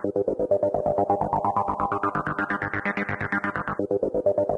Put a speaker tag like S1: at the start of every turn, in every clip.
S1: Thank you.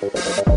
S1: Thank you.